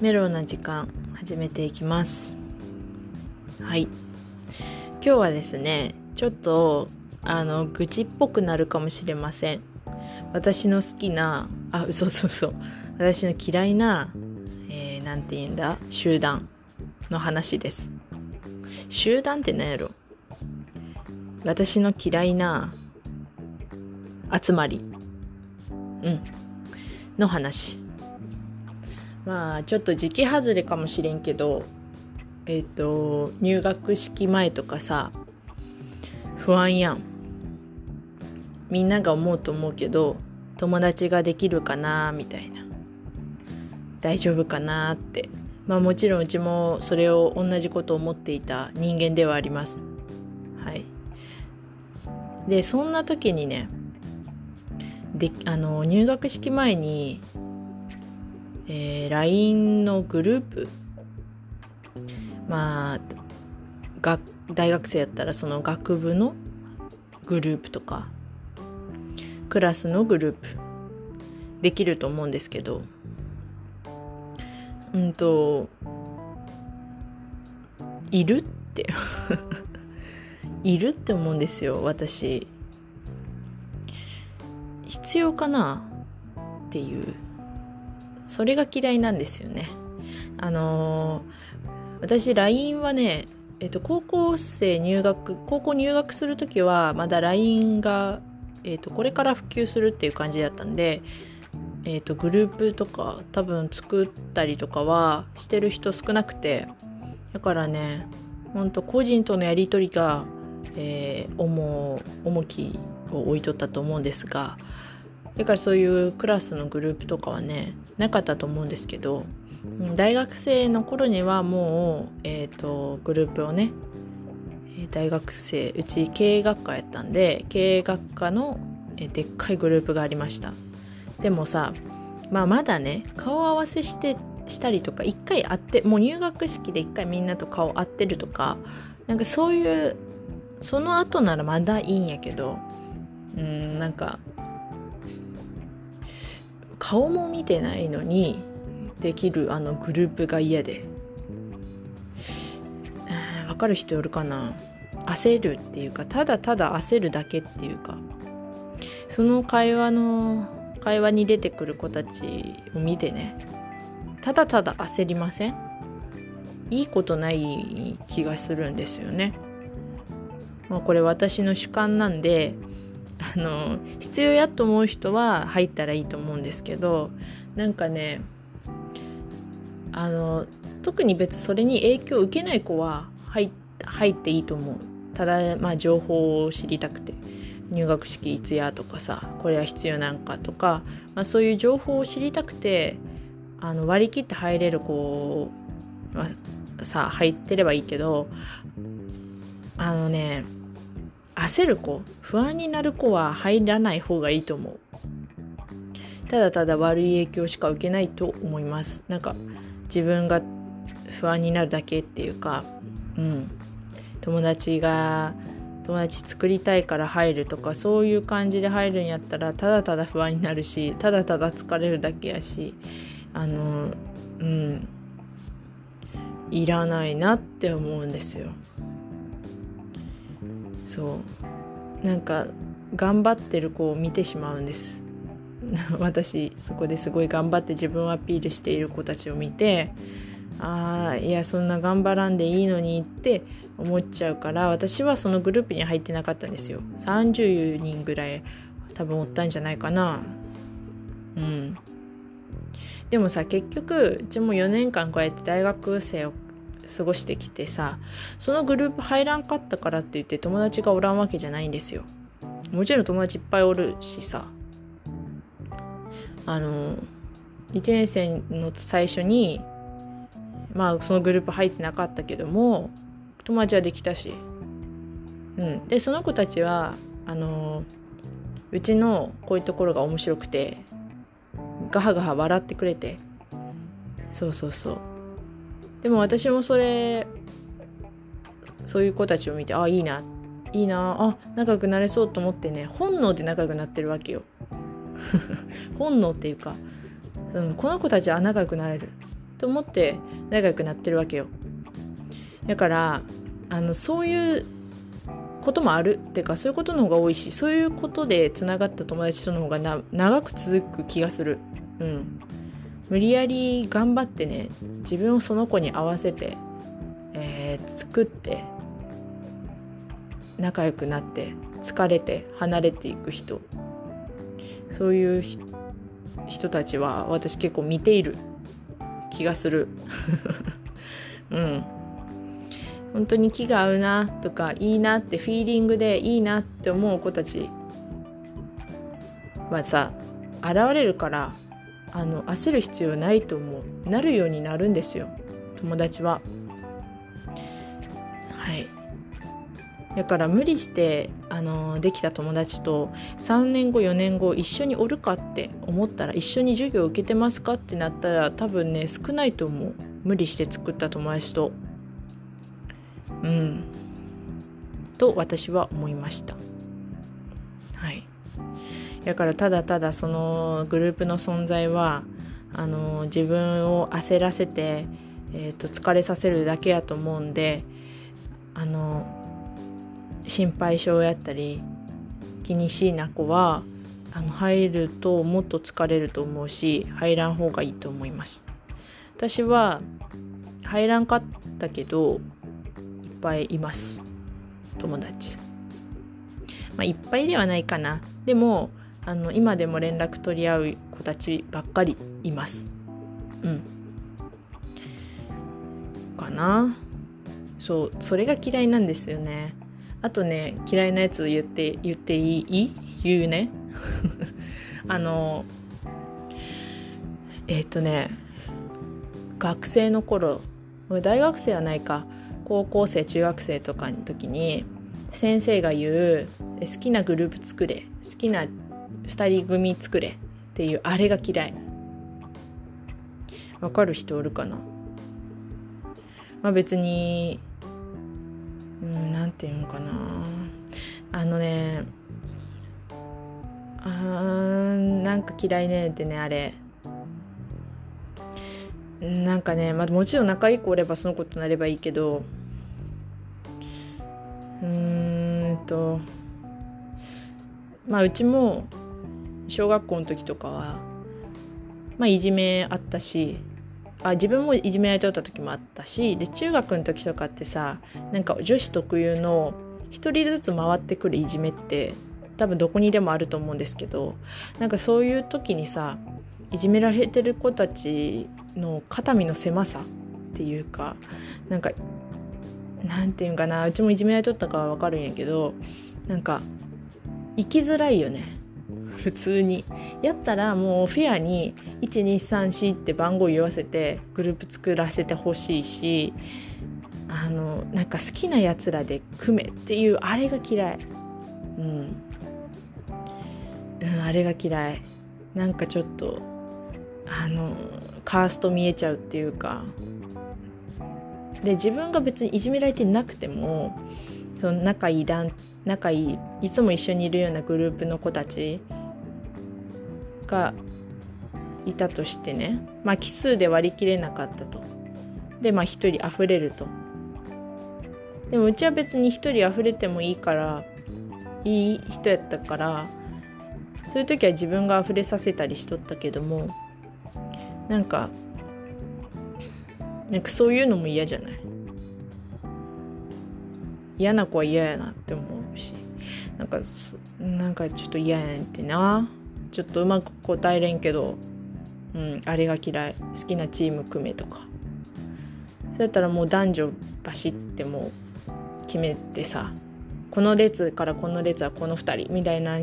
メロな時間始めていきます。はい。今日はですねちょっとあの愚痴っぽくなるかもしれません。私の好きなあ嘘嘘嘘私の嫌いなえー、て言うんだ？集団の話です。集団って何やろ？私の嫌いな集まり。うん。の話。まあちょっと時期外れかもしれんけどえっ、ー、と入学式前とかさ不安やん。みんなが思うと思うけど友達ができるかなみたいな。大丈夫かなって。まあもちろんうちもそれを同じこと思っていた人間ではあります。はい。でそんな時にねであの入学式前にえー、LINE のグループ。まあが大学生やったらその学部のグループとかクラスのグループ。できると思うんですけど。うんといるって。いるって思うんですよ私。必要かなっていう。それが嫌いなんですよね。あのー、私 LINE はね、えっと、高校生入学高校入学する時はまだ LINE が、えっと、これから普及するっていう感じだったんで、えっと、グループとか多分作ったりとかはしてる人少なくてだからねほんと個人とのやり取りが、えー、重重きを置いとったと思うんですがだからそういうクラスのグループとかはねなかったと思うんですけど大学生の頃にはもう、えーと、グループをね大学生うち経営学科やったんで経営学科のでっかいグループがありました。でもさ、まあ、まだね顔合わせしてしたりとか一回会ってもう入学式で一回みんなと顔合ってるとかなんかそういうその後ならまだいいんやけどうんなんか顔も見てないのにできるあのグループが嫌で。わかる人よるかな？焦るっていうかただただ焦るだけっていうか。その会話の会話に出てくる子たちを見てねただただ焦りません？いいことない気がするんですよね。まあ、これ私の主観なんであの必要やと思う人は入ったらいいと思うんですけどなんかねあの特に別それに影響を受けない子は入入っていいと思う。ただまあ情報を知りたくて。入学式いつやとかさこれは必要なんかとか、まあ、そういう情報を知りたくてあの割り切って入れる子はさ入ってればいいけどあのね焦る子不安になる子は入らない方がいいと思う。ただただ悪い影響しか受けないと思います。なんか自分が不安になるだけっていうかうん。友達が友達作りたいから入るとかそういう感じで入るんやったらただただ不安になるしただただ疲れるだけやしあのうん。いらないなって思うんですよ。そう。なんか頑張ってる子を見てしまうんです。私そこですごい頑張って自分をアピールしている子たちを見てああいやそんな頑張らんでいいのにって思っちゃうから私はそのグループに入ってなかったんですよ。30人ぐらい多分おったんじゃないかな。うん。でもさ結局うちも4年間こうやって大学生を過ごしてきてさそのグループ入らんかったからって言って友達がおらんわけじゃないんですよ。もちろん友達いっぱいおるしさ。あの1年生の最初にまあそのグループ入ってなかったけども友達はできたし。うん。でその子たちはあのうちのこういうところが面白くてガハガハ笑ってくれて。そうそうそう。でも私もそれそういう子たちを見てあいいないいなあ仲良くなれそうと思ってね本能で仲良くなってるわけよ。本能っていうかそのこの子たちは仲良くなれる。と思って仲良くなってるわけよ。だからあのそういうこともある。っていうかそういうことの方が多いしそういうことでつながった友達との方が長く続く気がする。うん。無理やり頑張ってね自分をその子に合わせて、えー、作って仲良くなって疲れて離れていく人。そういう人たちは私結構見ている気がする。うん。本当に気が合うなとかいいなってフィーリングでいいなって思う子たちはさ現れるからあの焦る必要ないと思う。なるようになるんですよ。友達は。はい。だから無理してあのできた友達と3年後4年後一緒におるかって思ったら一緒に授業受けてますかってなったら多分ね少ないと思う。無理して作った友達と。うん。と私は思いました。だからただただそのグループの存在はあの自分を焦らせて、えーと、疲れさせるだけやと思うんであの心配性やったり気にしいな子はあの入るともっと疲れると思うし入らん方がいいと思います。私は入らんかったけどいっぱいいます。友達。まあいっぱいではないかな。でもあの今でも連絡取り合う子たちばっかりいます。うん。かな。そうそれが嫌いなんですよね。あとね嫌いなやつ言って言っていい？言うね。あのえっ、ー、とね学生の頃大学生はないか。高校生中学生とかの時に先生が言う好きなグループ作れ。好きな2人組作れっていうあれが嫌い。わかる人おるかな？まあ別にうんなんていうのかな。あのねあーなんか嫌いねってねあれ。なんかね、まあ、もちろん仲いい子おればその子となればいいけどうーんとまあうちも小学校の時とかは、まあ、いじめあったしあ自分もいじめられておった時もあったしで中学の時とかってさなんか女子特有の一人ずつ回ってくるいじめって多分どこにでもあると思うんですけどなんかそういう時にさいじめられてる子たちの肩身の狭さっていうかなんかなんていうんかなうちもいじめられとったかは分かるんやけどなんか生きづらいよね。普通にやったらもうフェアに1234って番号言わせてグループ作らせてほしいしあのなんか好きなやつらで組めっていうあれが嫌い。うん、うん、あれが嫌い。なんかちょっとあのカースト見えちゃうっていうか。で自分が別にいじめられてなくてもその仲いい仲いいいつも一緒にいるようなグループの子たちがいたとしてね。まあ奇数で割り切れなかったと。でまあ1人溢れると。でもうちは別に1人溢れてもいいからいい人やったからそういう時は自分が溢れさせたりしとったけどもなんかなんかそういうのも嫌じゃない？嫌な子は嫌やなって思うしなんかなんかちょっと嫌やんってな。ちょっとうまく答えれんけど、うん、あれが嫌い。好きなチーム組めとか。そうやったらもう男女バシってもう決めてさこの列からこの列はこの2人みたいな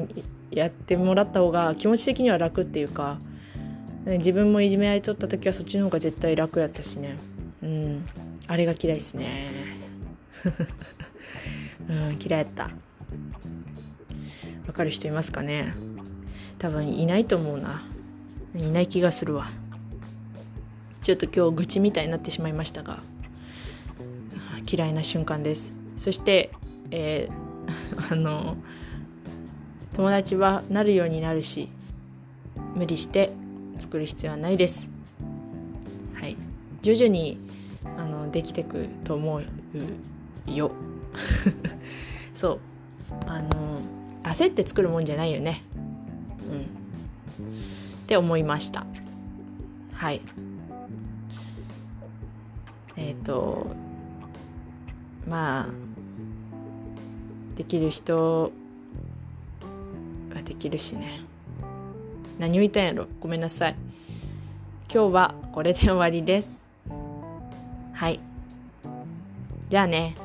やってもらった方が気持ち的には楽っていうか自分もいじめ合いとった時はそっちの方が絶対楽やったしね。うんあれが嫌いっすね。うん嫌いやった。わかる人いますかね？多分いないと思うな。いない気がするわ。ちょっと今日愚痴みたいになってしまいましたが。嫌いな瞬間です。そしてえー、あの友達はなるようになるし無理して作る必要はないです。はい。徐々にあのできてくと思うよ。そう。あの焦って作るもんじゃないよね。うん。って思いました。はい。えっ、ー、とまあできる人はできるしね。何を言いたんやろ？ごめんなさい。今日はこれで終わりです。はい。じゃあね。